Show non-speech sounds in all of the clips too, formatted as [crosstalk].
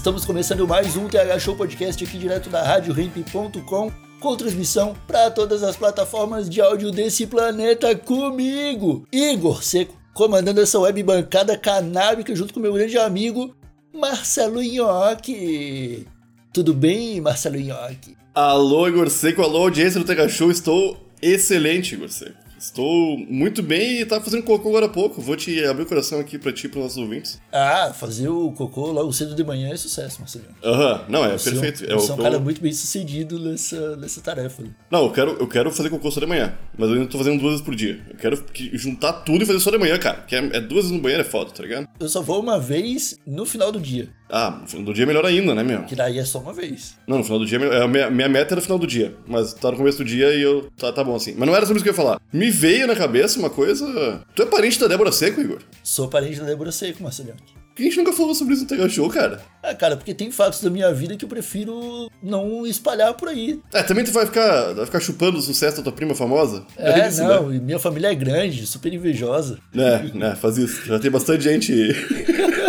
Estamos começando mais um TH Show Podcast aqui direto da RadioRamp.com com transmissão para todas as plataformas de áudio desse planeta comigo, Igor Seco, comandando essa web bancada canábica junto com meu grande amigo Marcelo Nhoque. Tudo bem, Marcelo Nhoque? Alô, Igor Seco, alô, audiência do TH Show, estou excelente, Igor Seco. Estou muito bem e tá fazendo cocô agora há pouco. Vou te abrir o coração aqui pra ti e pros nossos ouvintes. Ah, fazer o cocô logo cedo de manhã é sucesso, Marcelo. Aham, não, é Você perfeito. É, Você é um eu- cara muito bem sucedido nessa, nessa tarefa. Não, eu quero, eu quero fazer cocô só de manhã, mas eu ainda tô fazendo duas vezes por dia. Eu quero que- juntar tudo e fazer só de manhã, cara. Que é, é duas vezes no banheiro é foda, tá ligado? Eu só vou uma vez no final do dia, Ah, no final do dia é melhor ainda, né, meu? que daí é só uma vez. Não, no final do dia, é melhor- a minha, minha meta era no final do dia, mas tá no começo do dia e eu. Tá, tá bom assim. Mas não era sobre isso que eu ia falar. Me veio na cabeça uma coisa. Tu é parente da Débora Seco, Igor? Sou parente da Débora Seco, Marcelo. Por que a gente nunca falou sobre isso no TH Show, cara? Ah, cara, porque tem fatos da minha vida que eu prefiro não espalhar por aí. É, também tu vai ficar, vai ficar chupando o sucesso da tua prima famosa? É, isso, não, Né? minha família é grande, super invejosa. É, né, faz isso. Já tem bastante gente [laughs]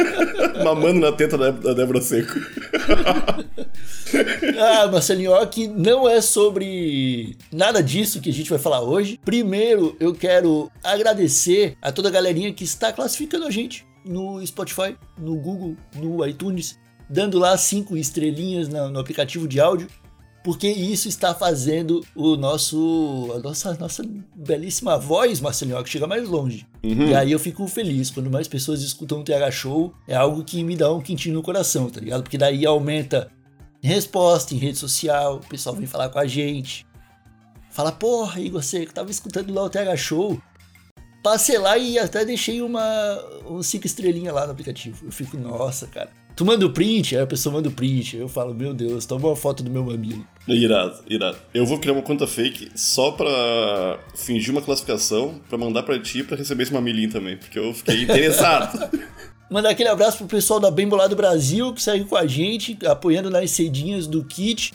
mamando na teta da, Débora Seco. [laughs] Ah, Marcelinho, que não é sobre nada disso que a gente vai falar hoje. Primeiro, eu quero agradecer a toda a galerinha que está classificando a gente no Spotify, no Google, no iTunes, dando lá cinco estrelinhas no aplicativo de áudio. Porque isso está fazendo o nosso, a nossa, nossa belíssima voz, Marcelinho, que chega mais longe. E aí eu fico feliz. Quando mais pessoas escutam o TH Show, é algo que me dá um quentinho no coração, tá ligado? Porque daí aumenta resposta em rede social, o pessoal vem falar com a gente. Fala, porra, Igor Seco, tava escutando lá o TH Show. Passei lá e até deixei uma um cinco estrelinha lá no aplicativo. Eu fico, nossa, cara. Tu manda o print, aí a pessoa manda o print. Eu falo, meu Deus, toma uma foto do meu mamilo. Irado, irado. Eu vou criar uma conta fake só pra fingir uma classificação, pra mandar pra ti pra receber esse mamilinho também, porque eu fiquei interessado. [laughs] Mandar aquele abraço pro pessoal da Bem Bolado Brasil que segue com a gente, apoiando nas cedinhas do kit.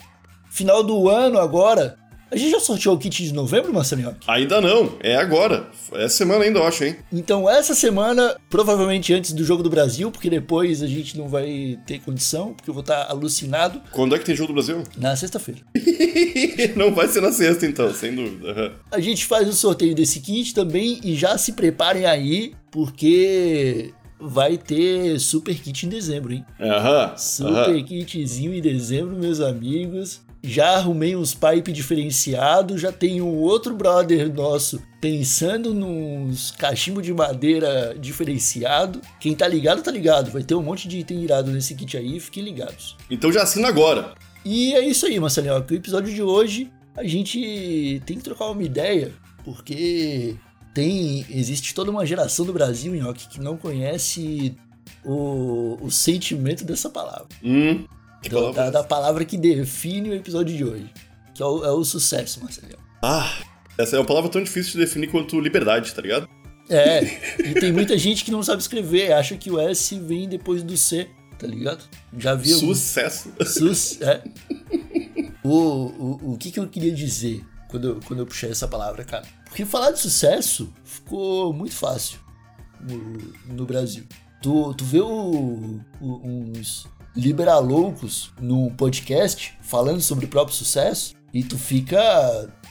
Final do ano agora. A gente já sorteou o kit de novembro, Marcelinho? ainda não, é agora. É semana ainda, eu acho, hein? Então, essa semana, provavelmente antes do Jogo do Brasil, porque depois a gente não vai ter condição, porque eu vou estar alucinado, Quando é que tem jogo do Brasil? [laughs] na sexta-feira. não vai ser na sexta, então, sem dúvida. A gente faz o sorteio desse kit também e já se preparem aí, porque vai ter super kit em dezembro, hein? Aham. Super aham. kitzinho em dezembro, meus amigos. Já arrumei uns pipe diferenciados, já tem um outro brother nosso pensando nos cachimbo de madeira diferenciado. Quem tá ligado, tá ligado. Vai ter um monte de item irado nesse kit aí, fiquem ligados. Então já assina agora. E é isso aí, Marcelinho. O episódio de hoje a gente tem que trocar uma ideia, porque tem existe toda uma geração do Brasil, Nhoque, que não conhece o, o sentimento dessa palavra. Hum. Da, palavra da, palavra que define o episódio de hoje. Que é o, é o sucesso, Marcelinho. Ah, essa é uma palavra tão difícil de definir quanto liberdade, tá ligado? É, [laughs] e tem muita gente que não sabe escrever, acha que o S vem depois do C, tá ligado? Já viu? Sucesso. Sus, é. O, o, o que, que eu queria dizer quando eu, quando eu puxei essa palavra, cara? Porque falar de sucesso ficou muito fácil no, no Brasil. Tu, tu vê o- o- uns liberaloucos num podcast falando sobre o próprio sucesso e tu fica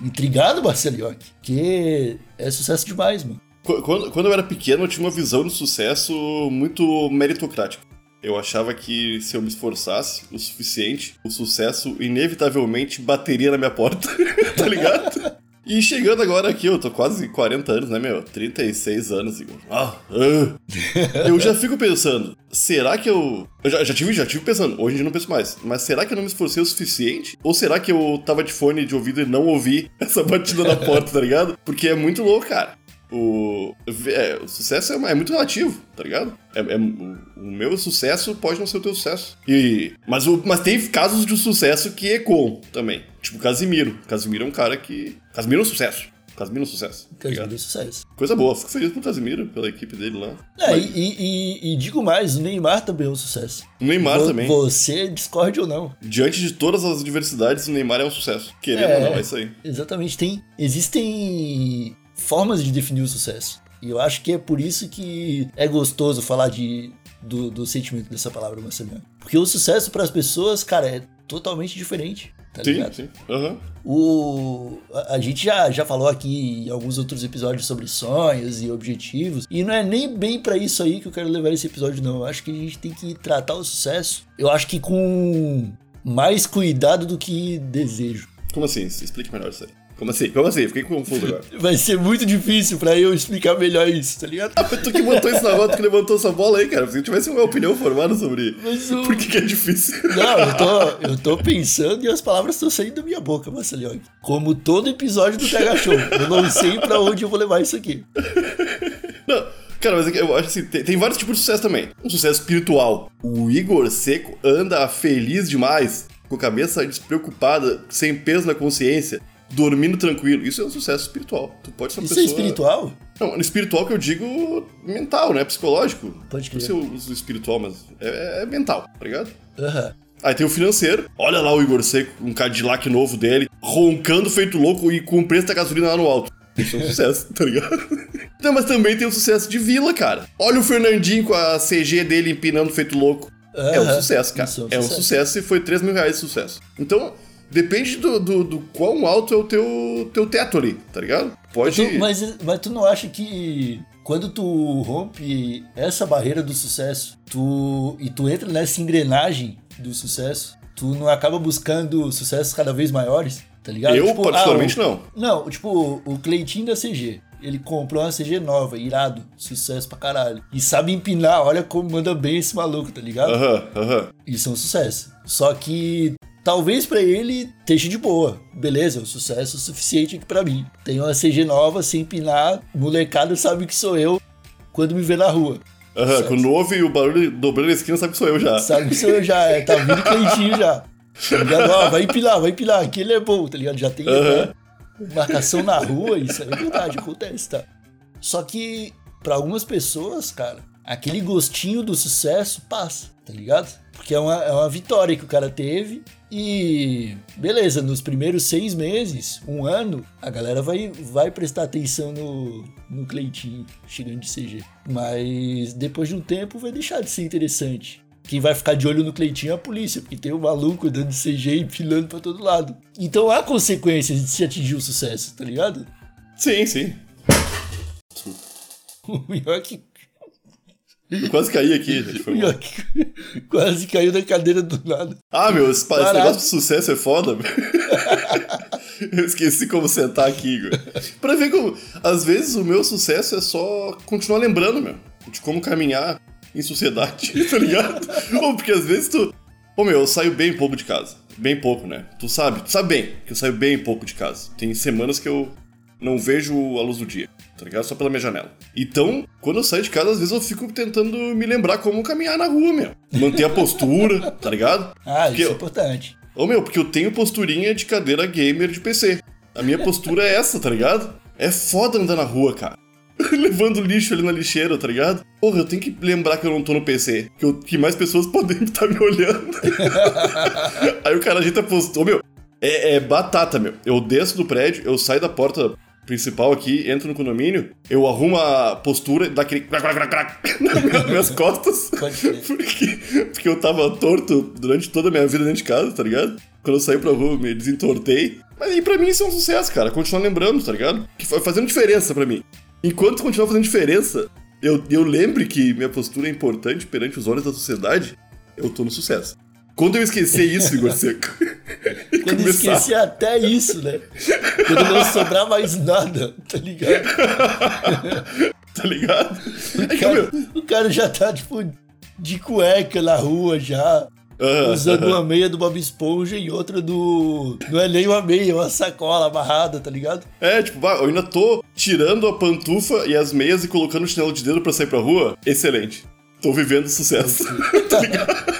intrigado, Marcelinho, que é sucesso demais, mano. Qu- Quando, quando eu era pequeno, eu tinha uma visão de sucesso muito meritocrática. Eu achava que se eu me esforçasse o suficiente, o sucesso inevitavelmente bateria na minha porta, [laughs] tá ligado? E chegando agora aqui, eu tô quase 40 anos, né, meu? 36 anos, Igor. Ah, ah. [laughs] eu já fico pensando, será que eu. Eu já, já, tive, já tive pensando, hoje em dia não penso mais, mas será que eu não me esforcei o suficiente? Ou será que eu tava de fone de ouvido e não ouvi [laughs] essa batida na porta, tá ligado? Porque é muito louco, cara. O, é, o sucesso é, é, muito relativo, tá ligado? É, é, o, meu sucesso pode não ser o teu sucesso. E, mas, o, mas tem casos de sucesso que é com também. Tipo Casimiro. Casimiro é um cara que. Casimiro é um sucesso. Casimiro é um sucesso. Tá Casimiro é um sucesso. Coisa boa, fico feliz com o Casimiro, pela equipe dele lá. É, mas... e, e, e, digo mais, o Neymar também é um sucesso. O Neymar Vo também. Você discorde ou não. Diante de todas as diversidades, o Neymar é um sucesso. Querendo é, ou não, é isso aí. Exatamente. Tem, existem formas de definir o sucesso. E eu acho que é por isso que é gostoso falar de, do, do sentimento dessa palavra, Marcelo. Porque o sucesso para as pessoas, cara, é totalmente diferente. Tá sim, ligado? sim. Uhum. O, a, a, gente já, já falou aqui em alguns outros episódios sobre sonhos e objetivos. E não é nem bem para isso aí que eu quero levar esse episódio, não. Eu acho que a gente tem que tratar o sucesso, eu acho que com mais cuidado do que desejo. Como assim? Explique melhor isso aí. Como assim? Como assim? Fiquei confuso agora. [laughs] Vai ser muito difícil pra eu explicar melhor isso, tá ligado? Ah, tu que montou isso na roda, que levantou essa bola aí, cara. Se tivesse uma opinião formada sobre o... por que, que, é difícil. Não, eu tô, [laughs] eu tô pensando e as palavras estão saindo da minha boca, Marcelinho. Como todo episódio do Pega Show. Eu não sei pra onde eu vou levar isso aqui. Não. Cara, mas é eu acho assim, tem, tem, vários tipos de sucesso também. Um sucesso espiritual. O Igor Seco anda feliz demais, com a cabeça despreocupada, sem peso na consciência, dormindo tranquilo. Isso é um sucesso espiritual. Tu pode ser uma Isso pessoa... é espiritual? Não, espiritual que eu digo mental, né? Psicológico. Pode crer. Não sei eu uso espiritual, mas é, é mental, tá ligado? Aham. Uhum. Aí tem o financeiro. Olha lá o Igor Seco, um Cadillac novo dele, roncando feito louco e com o preço da gasolina lá no alto. Isso é um [laughs] sucesso, tá ligado? [laughs] Não, mas também tem o sucesso de vila, cara. Olha o Fernandinho com a CG dele empinando feito louco. Uhum. É um sucesso, cara. É um, é um sucesso. sucesso e foi 3 mil reais de sucesso. Então, Depende do, do, do, quão alto é o teu, teu teto ali, tá ligado? Pode. Tu, mas, mas tu não acha que quando tu rompe essa barreira do sucesso, tu e tu entra nessa engrenagem do sucesso, tu não acaba buscando sucessos cada vez maiores, tá ligado? Eu, tipo, particularmente, ah, o, não. Não, tipo, o Cleitinho da CG. Ele comprou uma CG nova, irado, sucesso pra caralho. E sabe empinar, olha como manda bem esse maluco, tá ligado? Aham, uh aham. uh -huh. Isso é um sucesso. Só que Talvez para ele esteja de boa. Beleza, é um sucesso suficiente aqui para mim. Tenho uma CG nova, sem empinar, molecada sabe que sou eu quando me vê na rua. Aham, uhum, quando ouve o barulho dobrando a esquina, sabe que sou eu já. Sabe que sou eu já, é, tá vindo quentinho já. Tá ligado? Ó, vai empinar, vai empinar, aquele é bom, tá ligado? Já tem uhum. né, marcação na rua, isso é verdade, acontece, tá? Só que, para algumas pessoas, cara, aquele gostinho do sucesso passa, tá ligado? Porque é uma, é uma vitória que o cara teve e beleza, nos primeiros seis meses, um ano, a galera vai, vai prestar atenção no, no Cleitinho chegando de CG. Mas depois de um tempo vai deixar de ser interessante. Quem vai ficar de olho no Cleitinho é a polícia, porque tem um maluco dando CG e pilando pra todo lado. Então há consequências de se atingir o sucesso, tá ligado? Sim, sim. [laughs] O que eu quase caí aqui, gente. Foi mal. [laughs] quase caiu da cadeira do nada. Ah, meu, esse, esse negócio de sucesso é foda, meu. [laughs] Eu esqueci como sentar aqui, Igor. Pra ver como. Às vezes o meu sucesso é só continuar lembrando, meu. De como caminhar em sociedade, [laughs] tá ligado? Ou porque às vezes tu. Ô meu, eu saio bem pouco de casa. Bem pouco, né? Tu sabe, tu sabe bem que eu saio bem pouco de casa. Tem semanas que eu não vejo a luz do dia tá ligado? Só pela minha janela. Então, quando eu saio de casa, às vezes eu fico tentando me lembrar como caminhar na rua, meu. Manter a postura, [laughs] tá ligado? Ah, porque isso é importante. Ô, meu, porque eu tenho posturinha de cadeira gamer de PC. A minha postura é essa, tá ligado? É foda andar na rua, cara. [laughs] Levando lixo ali na lixeira, tá ligado? Porra, eu tenho que lembrar que eu não tô no PC. Que, eu, que mais pessoas [laughs] podem estar me olhando. Aí o cara ajeita a postura. Ô, meu, é, é, batata, meu. Eu desço do prédio, eu saio da porta principal aqui, entro no condomínio, eu arrumo a postura, dá aquele crac, crac, crac, [laughs] nas minhas costas. porque, porque eu tava torto durante toda a minha vida dentro de casa, tá ligado? Quando eu saí pra rua, me desentortei. Mas aí pra mim isso é um sucesso, cara. Continuar lembrando, tá ligado? Que foi fazendo diferença pra mim. Enquanto continuar fazendo diferença, eu, eu lembre que minha postura é importante perante os olhos da sociedade, eu tô no sucesso. Quando eu esquecer isso, Igor Seco. [laughs] Quando começar- esquecer até isso, né? Quando não sobrar mais nada, tá ligado? [laughs] Tá ligado? É O meu. cara, o cara já tá, tipo, de cueca na rua já. ah, Usando ah, uma meia do Bob Esponja e outra do. Não é nem uma meia, é uma sacola amarrada, tá ligado? É, tipo, eu ainda tô tirando a pantufa e as meias e colocando o chinelo de dedo pra sair pra rua. Excelente. Tô vivendo sucesso. tá [laughs] ligado?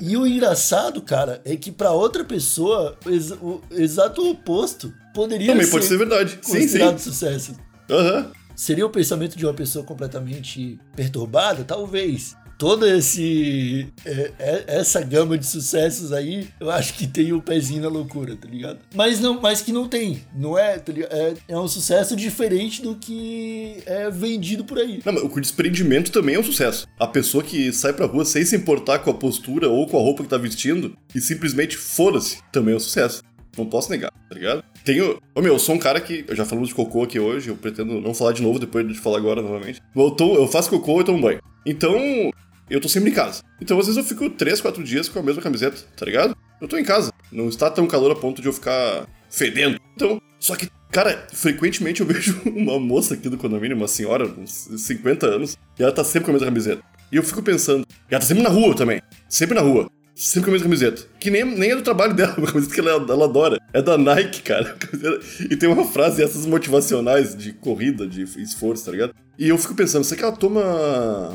E o engraçado, cara, é que pra outra pessoa, o, ex- o exato oposto poderia Também ser, pode ser verdade. Sim, sim. considerado sucesso. Aham. Seria o pensamento de uma pessoa completamente perturbada? Talvez. Toda esse, é, é- essa gama de sucessos aí, eu acho que tem o pezinho na loucura, tá ligado? Mas, não, mas que não tem, não é, tá é? É um sucesso diferente do que é vendido por aí. Não, mas o desprendimento também é um sucesso. A pessoa que sai pra rua sem se importar com a postura ou com a roupa que tá vestindo e simplesmente foda-se, também é um sucesso. Não posso negar, tá ligado? Tenho. Ô meu, eu sou um cara que. Eu já falamos de cocô aqui hoje, eu pretendo não falar de novo depois de falar agora novamente. Eu, tô- eu faço cocô e tomo banho. Então, eu tô sempre em casa. Então, às vezes, eu fico 3, 4 dias com a mesma camiseta, tá ligado? Eu tô em casa. Não está tão calor a ponto de eu ficar fedendo. Então, só que, cara, frequentemente eu [laughs] vejo uma moça aqui do condomínio, uma senhora, uns 50 anos, e ela tá sempre com a mesma camiseta. E eu fico pensando, e ela tá sempre na rua também. Sempre na rua. Sempre com a mesma camiseta. Que nem, nem é do trabalho dela, [laughs] uma camiseta que ela, ela adora. É da Nike, cara. [laughs] E tem uma frase essas motivacionais de corrida, de esforço, tá ligado? E eu fico pensando, será que ela toma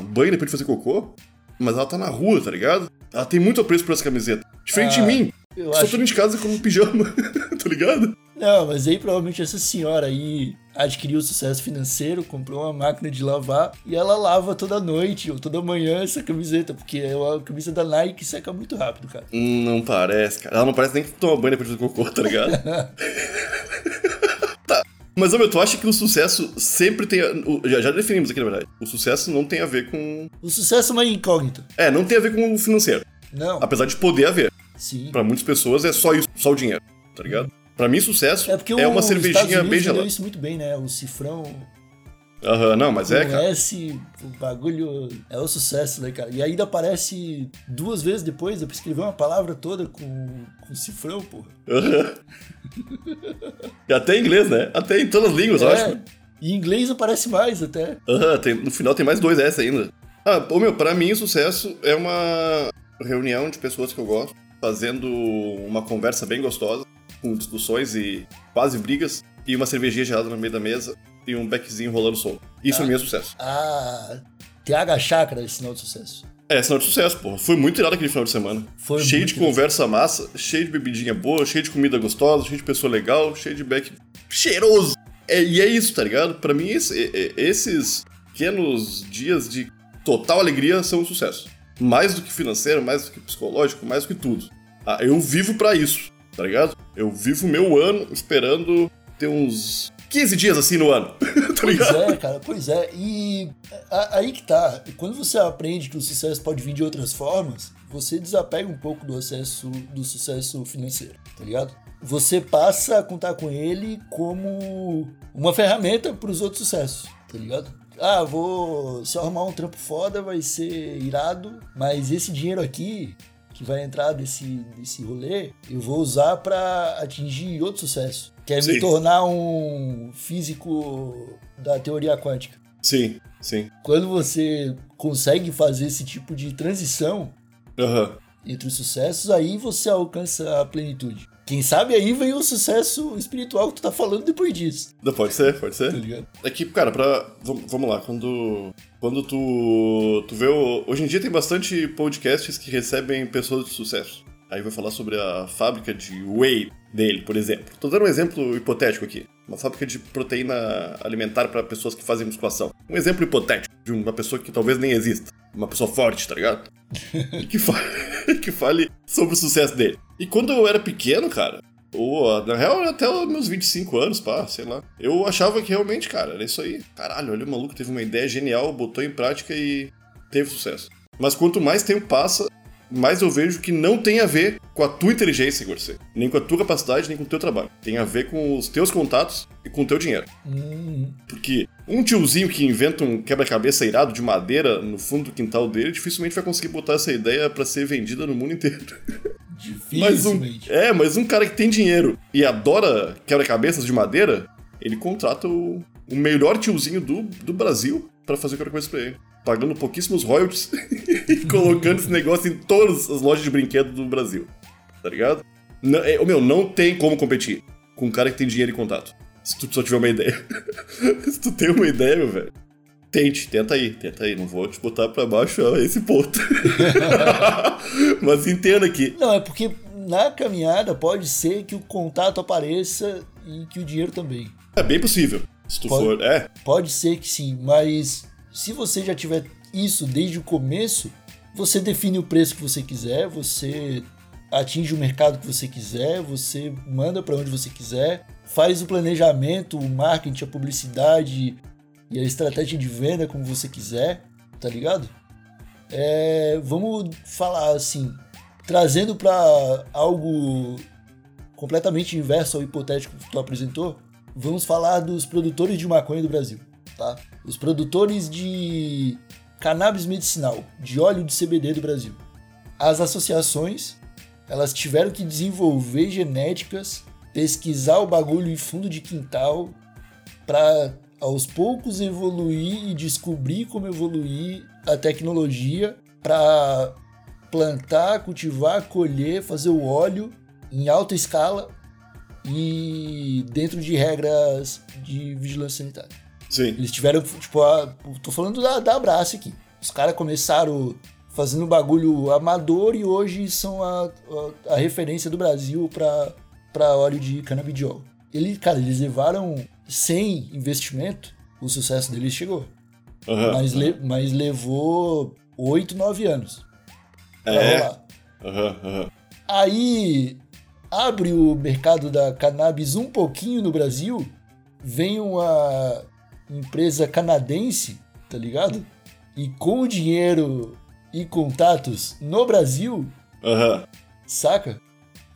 banho depois de fazer cocô? Mas ela tá na rua, tá ligado? Ela tem muito apreço por essa camiseta. Diferente Ah, de mim. Eu Só acho tô dentro de casa com um pijama, [laughs] tá ligado? Não, mas aí provavelmente essa senhora aí adquiriu sucesso financeiro, comprou uma máquina de lavar e ela lava toda noite ou toda manhã essa camiseta, porque é uma camisa da Nike que seca muito rápido, cara. Hum, Não parece, cara. Ela não parece nem que toma banho depois de fazer cocô, tá ligado? [laughs] tá. Mas, meu, tu acha que o sucesso sempre tem. a- Já, já definimos aqui, na verdade. O sucesso não tem a ver com. O sucesso é uma incógnita. É, não tem a ver com o financeiro. Não, Apesar de poder haver. sim. Pra muitas pessoas é só isso, só o dinheiro, tá ligado? Pra mim, sucesso É porque é uma cervejinha bem gelada. isso muito bem, né? O cifrão, Aham, não, mas é, cara. S, o bagulho é o sucesso, né, cara? E ainda aparece duas vezes depois, eu escrever uma palavra toda com, com cifrão, porra. Aham. e até em inglês, né? Até em todas as línguas, eu acho. É, e em inglês aparece mais até. Aham, tem- no final tem mais dois S ainda. Ah, ô meu, pra mim sucesso é uma reunião de pessoas que eu gosto, fazendo uma conversa bem gostosa, com discussões e quase brigas, e uma cervejinha gelada no meio da mesa e um beckzinho rolando som. Isso mim é sucesso. Ah, TH Chakra é sinal de sucesso. É, sinal de sucesso, pô. Foi muito irado aquele final de semana. Foi cheio de conversa massa, cheio de bebidinha boa, cheio de comida gostosa, cheio de pessoa legal, cheio de beck cheiroso. É, e é isso, tá ligado? Pra mim, esse- é- é- esses pequenos dias de total alegria são um sucesso. Mais do que financeiro, mais do que psicológico, mais do que tudo. Ah, eu vivo pra isso, tá ligado? Eu vivo meu ano esperando ter uns 15 dias assim no ano, [laughs] tá Pois é, cara, pois é. E aí que tá. Quando você aprende que o sucesso pode vir de outras formas, você desapega um pouco do acesso do sucesso financeiro, tá ligado? Você passa a contar com ele como uma ferramenta para os outros sucessos, tá ligado? Ah, vou. Se eu arrumar um trampo foda, vai ser irado, mas esse dinheiro aqui, que vai entrar desse, desse rolê, eu vou usar para atingir outro sucesso. Que é Sim. me tornar um físico da teoria quântica. Sim, sim. Quando você consegue fazer esse tipo de transição Aham. entre os sucessos, aí você alcança a plenitude. Quem sabe aí vem o sucesso espiritual que tu tá falando depois disso, Pode ser, pode ser. tá ligado? É que, cara, pra. vam- Vamos lá, quando. Quando tu. Tu vê. o- hoje em dia tem bastante podcasts que recebem pessoas de sucesso. Aí vai falar sobre a fábrica de whey dele, por exemplo. Tô dando um exemplo hipotético aqui. Uma fábrica de proteína alimentar para pessoas que fazem musculação. Um exemplo hipotético de uma pessoa que talvez nem exista. Uma pessoa forte, tá ligado? [laughs] Que, fa... [laughs] que fale sobre o sucesso dele. E quando eu era pequeno, cara, ou na real até os meus 25 anos, pá, sei lá, eu achava que realmente, cara, era isso aí. Caralho, olha o maluco, teve uma ideia genial, botou em prática e teve sucesso. Mas quanto mais tempo passa, mais eu vejo que não tem a ver com a tua inteligência, Gorcê. Nem com a tua capacidade, nem com o teu trabalho. Tem a ver com os teus contatos e com o teu dinheiro. Hum, Porque um tiozinho que inventa um quebra-cabeça irado de madeira no fundo do quintal dele dificilmente vai conseguir botar essa ideia pra ser vendida no mundo inteiro. [laughs] Mas um, é, mas um cara que tem dinheiro e adora quebra-cabeças de madeira, ele contrata o, o melhor tiozinho do, do Brasil pra fazer quebra-cabeça pra ele. Pagando pouquíssimos royalties [laughs] e colocando esse negócio em todas as lojas de brinquedo do Brasil. Tá ligado? Não, é, ô, meu, não tem como competir com um cara que tem dinheiro e contato. Se tu só tiver uma ideia. [laughs] Se tu tem uma ideia, meu velho. Tente, tenta aí, tenta aí. Não vou te botar pra baixo a esse ponto. [laughs] Mas entenda que Não, é porque na caminhada pode ser que o contato apareça e que o dinheiro também. é bem possível. Se tu Pode- for. É, Pode ser que sim, mas se você já tiver isso desde o começo, você define o preço que você quiser, você atinge o mercado que você quiser, você manda para onde você quiser, faz o planejamento, o marketing, a publicidade e a estratégia de venda como você quiser, tá ligado? É, vamos falar assim, trazendo para algo completamente inverso ao hipotético que tu apresentou, vamos falar dos produtores de maconha do Brasil, tá? Os produtores de cannabis medicinal, de óleo de CBD do Brasil. As associações, elas tiveram que desenvolver genéticas, pesquisar o bagulho em fundo de quintal para aos poucos evoluir e descobrir como evoluir a tecnologia para plantar, cultivar, colher, fazer o óleo em alta escala e dentro de regras de vigilância sanitária. sim. Eles tiveram, tipo, a, tô falando da, da Abraço aqui. Os caras começaram fazendo bagulho amador e hoje são a, a, a referência do Brasil pra óleo de canabidiol. Ele, cara, eles levaram sem investimento, o sucesso deles chegou. Aham. Mas, le- mas levou 8, 9 anos pra É. rolar. Aham, aham. Aí abre o mercado da cannabis um pouquinho no Brasil, vem uma empresa canadense, tá ligado? E com dinheiro e contatos no Brasil, Aham. saca?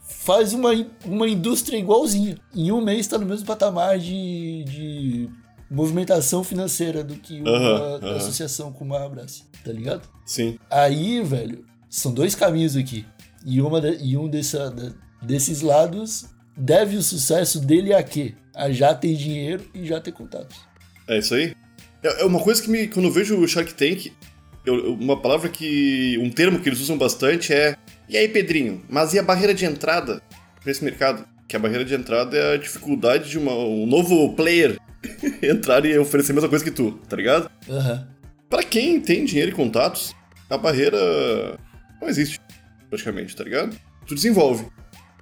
Faz uma, uma indústria igualzinha. Em um mês tá no mesmo patamar de, de movimentação financeira do que uma Aham, aham. associação como a Abrace, tá ligado? Sim. Aí, velho, são dois caminhos aqui. E, uma de- e um dessa- desses lados deve o sucesso dele a quê? A já ter dinheiro e já ter contatos. É isso aí. É é uma coisa que me. Quando eu vejo o Shark Tank, eu- uma palavra que. Um termo que eles usam bastante é. E aí, Pedrinho, mas e a barreira de entrada pra esse mercado? Que a barreira de entrada é a dificuldade de uma- um novo player [laughs] entrar e oferecer a mesma coisa que tu, tá ligado? Aham. Pra quem tem dinheiro e contatos, a barreira não existe, praticamente, tá ligado? Tu desenvolve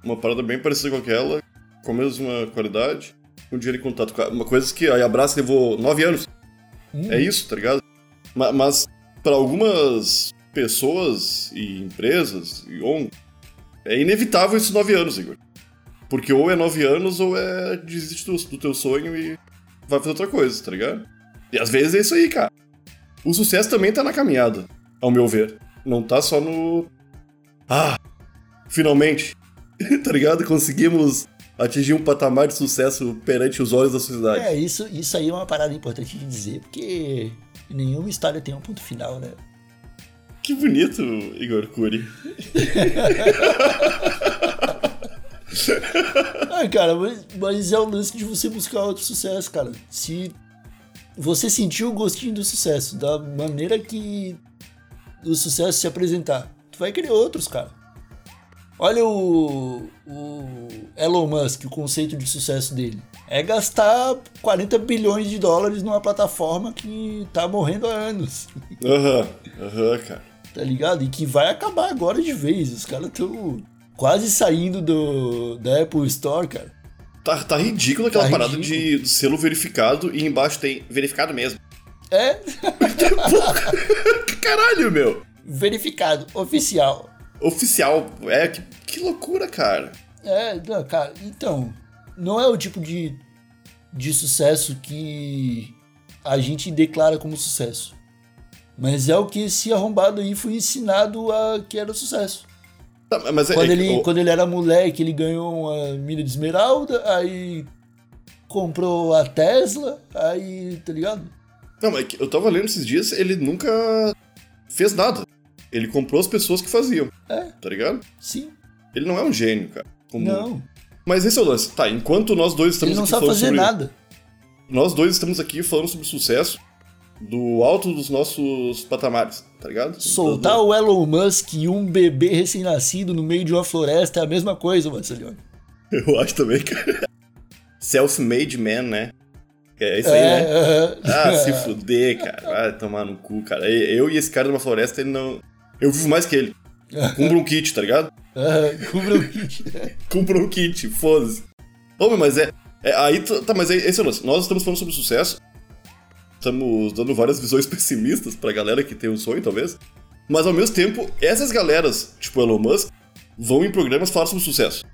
uma parada bem parecida com aquela, com a mesma qualidade, com dinheiro e contato. Uma coisa que a Abraço levou nove anos. Hum. É isso, tá ligado? Ma- Mas, para algumas pessoas e empresas e ONG, é inevitável esses nove anos, Igor. Porque ou é nove anos ou é desiste do, do teu sonho e vai fazer outra coisa, tá ligado? E às vezes é isso aí, cara. O sucesso também tá na caminhada, ao meu ver. Não tá só no. Ah! Finalmente! [laughs] tá ligado? Conseguimos atingir um patamar de sucesso perante os olhos da sociedade. É, isso, isso aí é uma parada importante de dizer, porque nenhuma história tem um ponto final, né? Que bonito, Igor Cury. [laughs] Ah, cara, mas, mas é o lance de você buscar outro sucesso, cara. Se você sentiu o gostinho do sucesso, da maneira que o sucesso se apresentar, tu vai querer outros, cara. Olha o, o Elon Musk, o conceito de sucesso dele. É gastar 40 bilhões de dólares numa plataforma que tá morrendo há anos, Aham, aham, cara. tá ligado? E que vai acabar agora de vez. Os caras estão quase saindo do, da Apple Store, cara. Tá, tá ridículo aquela Tá parada ridículo. de selo verificado e embaixo tem verificado mesmo. É, [laughs] Que [laughs] caralho, meu! verificado, oficial. Oficial. É, que, que loucura, cara. É, não, cara, então, não é o tipo de, de sucesso que a gente declara como sucesso. Mas é o que esse arrombado aí foi ensinado a que era sucesso. Tá, mas é, Quando, é- ele, o- quando ele era moleque, ele ganhou uma mina de esmeralda, aí comprou a Tesla, aí, tá ligado? Não, mas é eu tava lendo esses dias, ele nunca fez nada. Ele comprou as pessoas que faziam. É. Tá ligado? Sim. Ele não é um gênio, cara. Como- Não. Mas esse é o lance. Tá, enquanto nós dois estamos Ele não aqui sabe falando fazer sobre... nada. Nós dois estamos aqui falando sobre sucesso do alto dos nossos patamares, tá ligado? Soltar o Elon Musk e um bebê recém-nascido no meio de uma floresta é a mesma coisa, Marcelione. [laughs] Eu acho também, cara. Self-made man, né? É isso aí, É, né? aham. Ah, se [laughs] fuder, cara. Vai tomar no cu, cara. Eu e esse cara numa floresta, ele não. Eu vivo mais que ele. [laughs] Com bronquite, tá ligado? [laughs] O kit. [laughs] Com bronquite, foda-se. Meu, mas é. é aí, tá, mas é, esse é o lance. Nós estamos falando sobre sucesso. Estamos dando várias visões pessimistas pra galera que tem um sonho, talvez. Mas ao mesmo tempo, essas galeras, tipo Elon Musk, vão em programas falar sobre sucesso.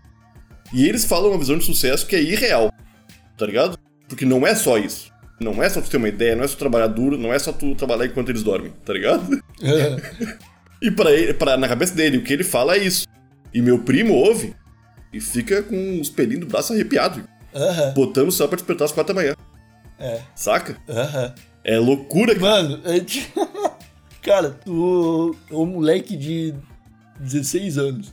E eles falam uma visão de sucesso que é irreal. Tá ligado? Porque não é só isso. Não é só tu ter uma ideia, não é só trabalhar duro, não é só tu trabalhar enquanto eles dormem, tá ligado? E pra ele, pra, na cabeça dele, o que ele fala é isso. E meu primo ouve e fica com os pelinhos do braço arrepiado, Aham, botando só pra despertar às quatro da manhã. é. Saca? É loucura, cara. Mano, é de- [laughs] cara, tu é um moleque de 16 anos.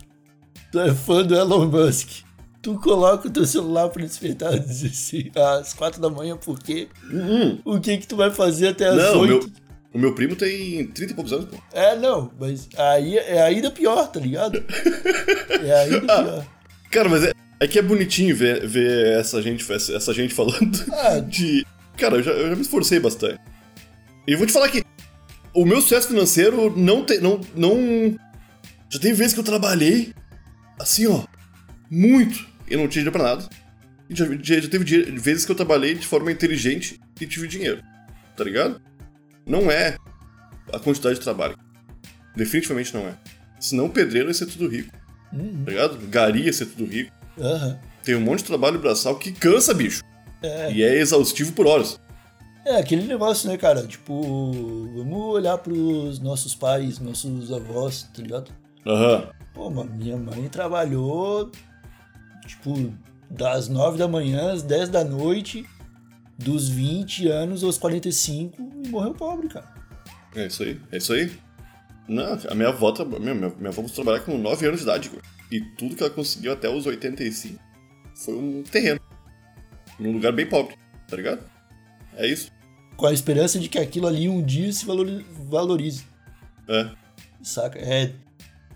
Tu é fã do Elon Musk. Tu coloca o teu celular pra despertar às 16 às 4 da manhã, porque Hum, o que que tu vai fazer até às Não, 8? meu, o meu primo tem 30 e poucos anos, pô. É, não, mas aí é ainda pior, tá ligado? É ainda [laughs] pior. Cara, mas é, é que é bonitinho ver, ver essa, gente, essa, gente falando Ah. de. Cara, eu já, eu já me esforcei bastante. E vou te falar que o meu sucesso financeiro não tem. Não, não. Já teve vezes que eu trabalhei assim, ó. Muito. E não tinha dinheiro pra nada. E já, já, já teve dia- vezes que eu trabalhei de forma inteligente e tive dinheiro. Tá ligado? Não é a quantidade de trabalho. Definitivamente não é. Senão o pedreiro ia ser tudo rico. Uhum. Tá ligado? Gari ia ser tudo rico. Aham. Tem um monte de trabalho braçal que cansa, bicho. É. E é exaustivo por horas. É, aquele negócio, né, cara? Tipo, vamos olhar pros nossos pais, nossos avós, tá ligado? Aham. Pô, mano, minha mãe trabalhou, tipo, das 9 da manhã às 10 da noite, dos 20 anos aos 45 e morreu pobre, cara. É isso aí. É isso aí. Não, a minha avó, minha, minha, minha avó trabalhar com 9 anos de idade. cara. E tudo que ela conseguiu até os 85 foi um terreno. Num lugar bem pobre, tá ligado? É isso. Com a esperança de que aquilo ali um dia se valori- valorize, É. saca? É.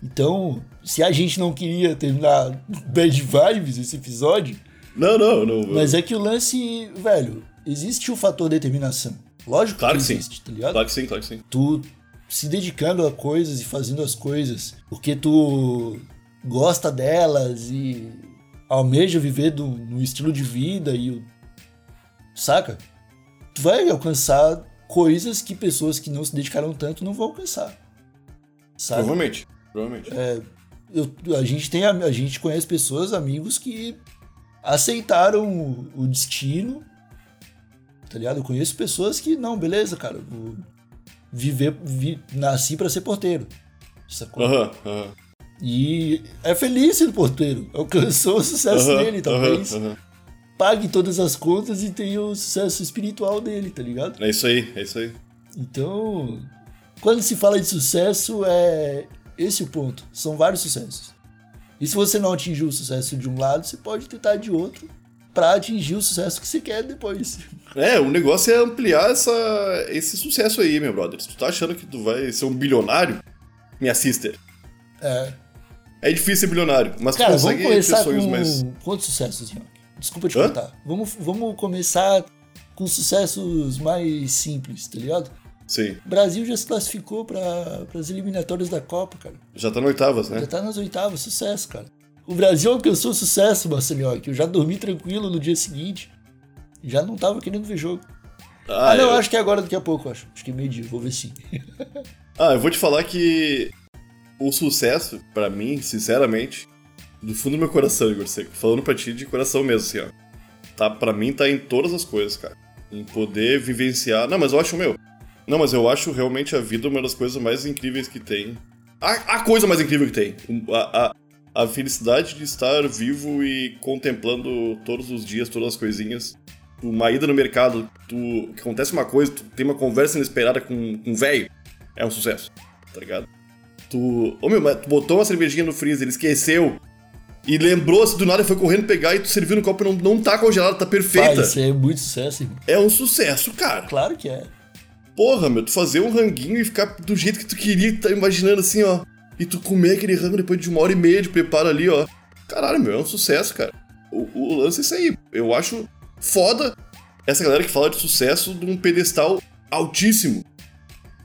Então, se a gente não queria terminar [laughs] bad vibes esse episódio, Não, não, não. mas é que o lance, velho, existe o fator determinação. Lógico Claro que que sim. existe, tá ligado? Claro que sim, claro que sim. tu se dedicando a coisas e fazendo as coisas porque tu gosta delas e almeja viver do, no estilo de vida e o saca? Tu vai alcançar coisas que pessoas que não se dedicaram tanto não vão alcançar. Sabe? Provavelmente. Provavelmente. Eu- a gente tem a, a gente conhece pessoas, amigos que aceitaram o, o destino. Tá ligado? Eu conheço pessoas que não, beleza, cara, vou viver, vi- nasci pra ser porteiro. Sacou? Aham, aham. E é feliz sendo porteiro. Alcançou o sucesso Aham, dele, talvez. Pague todas as contas e tenha o sucesso espiritual dele, tá ligado? É isso aí, é isso aí. Então, quando se fala de sucesso, é esse o ponto. São vários sucessos. E se você não atingiu o sucesso de um lado, você pode tentar de outro pra atingir o sucesso que você quer depois. É, o negócio é ampliar essa, esse sucesso aí, meu brother. Se tu tá achando que tu vai ser um bilionário, minha sister. É. É difícil ser bilionário, mas Cara, tu vamos consegue ter começar sonhos com mais. quantos sucessos, Rian? Desculpa te Hã? cortar. Vamos, vamos começar com sucessos mais simples, tá ligado? Sim. O Brasil já se classificou para as eliminatórias da Copa, cara. Já tá no oitavas, Já né? tá nas oitavas, sucesso, cara. O Brasil alcançou sucesso, Marcelinho, que eu já dormi tranquilo no dia seguinte. Já não tava querendo ver jogo. Ah, não, eu... acho que é agora daqui a pouco, acho. Acho que meio-dia, vou ver sim. [laughs] ah, eu vou te falar que o sucesso, pra mim, sinceramente, do fundo do meu coração, Igor Seco, falando pra ti de coração mesmo, assim, ó. Tá, pra mim tá em todas as coisas, cara. Em poder vivenciar. Não, mas eu acho, meu, Não, mas eu acho realmente a vida uma das coisas mais incríveis que tem. A, a coisa mais incrível que tem. A, a, a felicidade de estar vivo e contemplando todos os dias, todas as coisinhas. Uma ida no mercado, tu, que acontece uma coisa, tu tem uma conversa inesperada com um velho, é um sucesso, tá ligado? Tu. Ô meu, mas tu botou uma cervejinha no freezer, ele esqueceu. E lembrou-se do nada, foi correndo pegar e tu serviu no copo e não, não tá congelado, tá perfeita. Pai, isso é muito sucesso, irmão. É um sucesso, cara. Claro que é. Porra, meu, tu fazer um ranguinho e ficar do jeito que tu queria, tá imaginando assim, ó. E tu comer aquele rango depois de uma hora e meia de preparo ali, ó. Caralho, meu, é um sucesso, cara. O, o lance é isso aí. Eu acho foda essa galera que fala de sucesso de um pedestal altíssimo.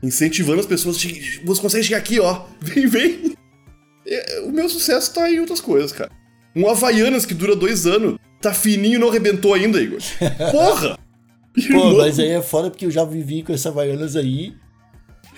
Incentivando as pessoas. Você consegue chegar aqui, ó. [laughs] Vem, vem. É, o meu sucesso tá em outras coisas, cara. Um Havaianas que dura dois anos. Tá fininho e não arrebentou ainda, Igor. [laughs] Porra! Pô, mas aí é foda porque eu já vivi com essa Havaianas aí.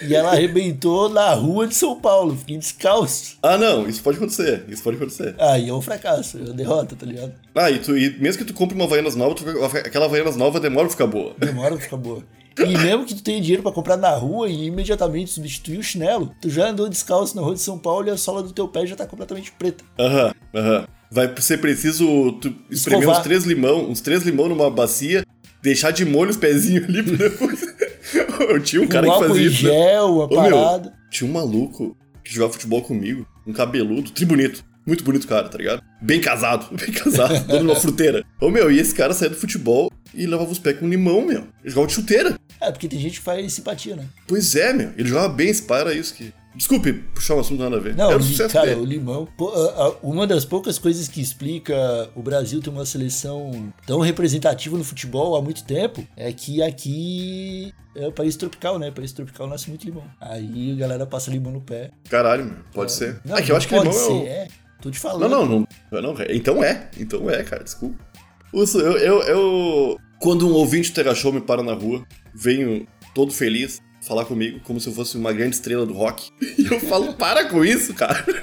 E ela arrebentou na rua de São Paulo, fiquei descalço. Ah, não, isso pode acontecer, isso pode acontecer. Aí é um fracasso, é uma derrota, tá ligado? Ah, e, tu, e mesmo que tu compre uma Havaianas nova, tu, aquela Havaianas nova demora pra ficar boa. Demora pra ficar boa. E mesmo que tu tenha dinheiro para comprar na rua e imediatamente substituir o chinelo, tu já andou descalço na rua de São Paulo e a sola do teu pé já tá completamente preta. Aham, aham. Vai ser preciso tu espremer uns três limão, uns três limão numa bacia, deixar de molho os pezinhos ali pra depois. [laughs] [laughs] Eu tinha um cara um que fazia isso. Né? gel, uma parada. Meu, tinha um maluco que jogava futebol comigo, um cabeludo, tri bonito. Muito bonito cara, tá ligado? Bem casado, [laughs] bem casado, dono de uma fruteira. Ô meu, e esse cara saía do futebol e levava os pés com limão, meu. Jogava de chuteira. É, porque tem gente que faz simpatia, né? Pois é, meu. Ele jogava bem, era isso que. Desculpe puxar um assunto nada a ver. Não, era o sucesso cara, dele. o limão. Uma das poucas coisas que explica o Brasil ter uma seleção tão representativa no futebol há muito tempo é que aqui é o país tropical, né? O país tropical nasce muito limão. Aí a galera passa limão no pé. Caralho, meu. pode é. ser. Não, é que eu acho que limão ser, é, o... é. Tô te falando. Não, não, não, não. Então é. Então é, cara. Desculpa. Eu, eu, eu, Quando um ouvinte Terra Show me para na rua, venho todo feliz falar comigo como se eu fosse uma grande estrela do rock. [laughs] E eu falo, para com isso, cara. [laughs]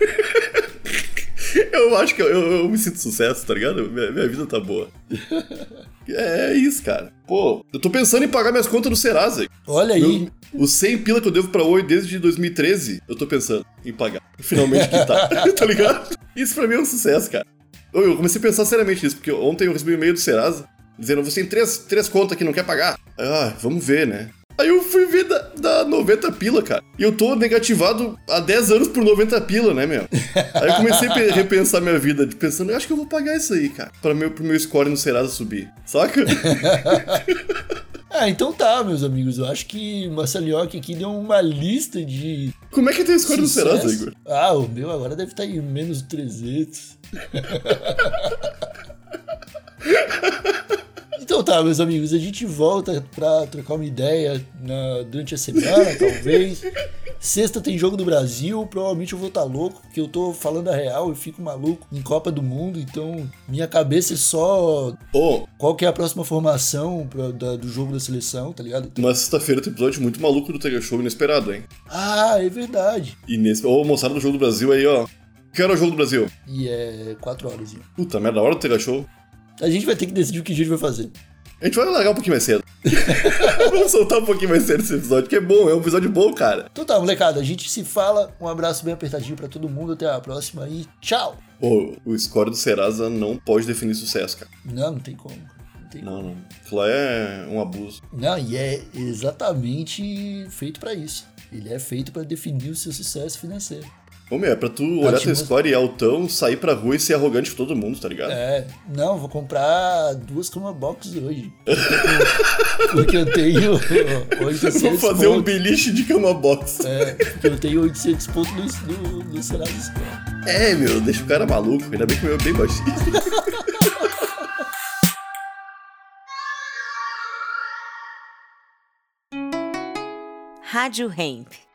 Eu acho que eu, eu, eu, me sinto sucesso, tá ligado? Minha, minha vida tá boa. [laughs] É isso, cara. Pô, eu tô pensando em pagar minhas contas no Serasa. Olha aí. os 100 pila que eu devo pra Oi desde 2013, eu tô pensando em pagar. Finalmente quitar. tá ligado? Isso pra mim é um sucesso, cara. Eu comecei a pensar seriamente nisso, porque ontem eu recebi um e-mail do Serasa dizendo: você tem três, três contas que não quer pagar. Ah, vamos ver, né? Aí eu fui ver da, da 90 pila, cara. E eu tô negativado há 10 anos por 90 pila, né, meu? Aí eu comecei a repensar minha vida, pensando, eu acho que eu vou pagar isso aí, cara. Pra meu, pro meu score no Serasa subir. Saca? Ah, [laughs] então tá, meus amigos. Eu acho que Marcelioque aqui deu uma lista de. Como é que tem o score no Serasa, Igor? Ah, o meu agora deve estar tá em menos 300. [laughs] Então tá, meus amigos, a gente volta pra trocar uma ideia na, durante a semana, [laughs] talvez. Sexta tem jogo do Brasil, provavelmente eu vou estar tá louco, porque eu tô falando a real, eu fico maluco em Copa do Mundo, então minha cabeça é só oh. qual que é a próxima formação pra, da, do jogo da seleção, tá ligado? Na sexta-feira tem episódio muito maluco do Tega Show inesperado, hein? Ah, é verdade. E nesse. Ô, moçada do jogo do Brasil aí, ó. Que era o jogo do Brasil? E é 4 horas. Hein? Puta merda, a hora do Tega Show. A gente vai ter que decidir o que a gente vai fazer. A gente vai largar um pouquinho mais cedo. [laughs] Vamos soltar um pouquinho mais cedo esse episódio, que é bom, é um episódio bom, cara. Então tá, molecada, a gente se fala. Um abraço bem apertadinho para todo mundo. Até a próxima e tchau! Pô, o score do Serasa não pode definir sucesso, cara. Não, não tem como. Não, tem não, como. não. Aquilo lá é um abuso. Não, e é exatamente feito para isso. Ele é feito para definir o seu sucesso financeiro. Ô, meu, é pra tu olhar teu score e altão, sair pra rua e ser arrogante com todo mundo, tá ligado? É, não, vou comprar duas cama box hoje. Porque eu tenho 800 [laughs] Vou fazer pontos. um beliche de cama box. É, porque eu tenho 800 pontos no, no, no Serasa Score. É, meu, deixa o cara maluco, ainda bem que o meu é bem baixinho. [laughs] Rádio Hemp.